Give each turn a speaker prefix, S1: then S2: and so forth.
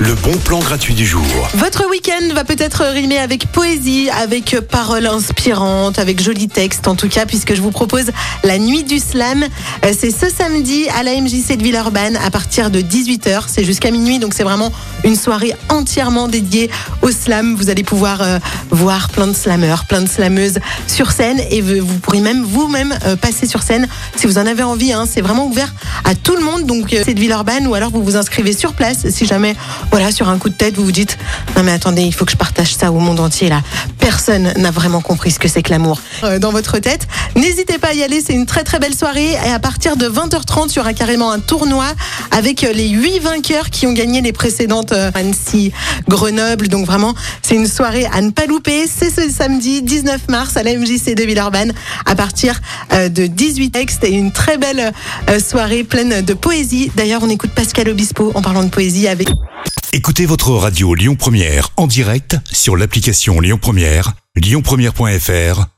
S1: le bon plan gratuit du jour.
S2: Votre week-end va peut-être rimer avec poésie, avec paroles inspirantes, avec jolis textes en tout cas, puisque je vous propose la nuit du slam. Euh, C'est ce samedi à la MJC de Villeurbanne à partir de 18h. C'est jusqu'à minuit, donc c'est vraiment une soirée entièrement dédiée au slam. Vous allez pouvoir euh, voir plein de slammeurs, plein de slameuses sur scène et vous pourrez même vous-même euh, passer sur scène si vous en avez envie. hein. C'est vraiment ouvert à tout le monde, donc c'est de Villeurbanne ou alors vous vous inscrivez sur place si jamais, voilà, sur un coup de tête, vous vous dites non mais attendez, il faut que je partage ça au monde entier là. Personne n'a vraiment compris ce que c'est que l'amour euh, dans votre tête. N'hésitez pas à y aller, c'est une très très belle soirée et à partir de 20h30, il y aura carrément un tournoi avec euh, les huit vainqueurs qui ont gagné les précédentes euh, Annecy, Grenoble. Donc vraiment, c'est une soirée à ne pas louper. C'est ce samedi 19 mars à la MJC de Villeurbanne à partir euh, de 18 textes et une très belle soirée pleine de poésie. D'ailleurs, on écoute Pascal Obispo en parlant de poésie avec
S1: Écoutez votre radio Lyon Première en direct sur l'application Lyon Première, lyonpremière.fr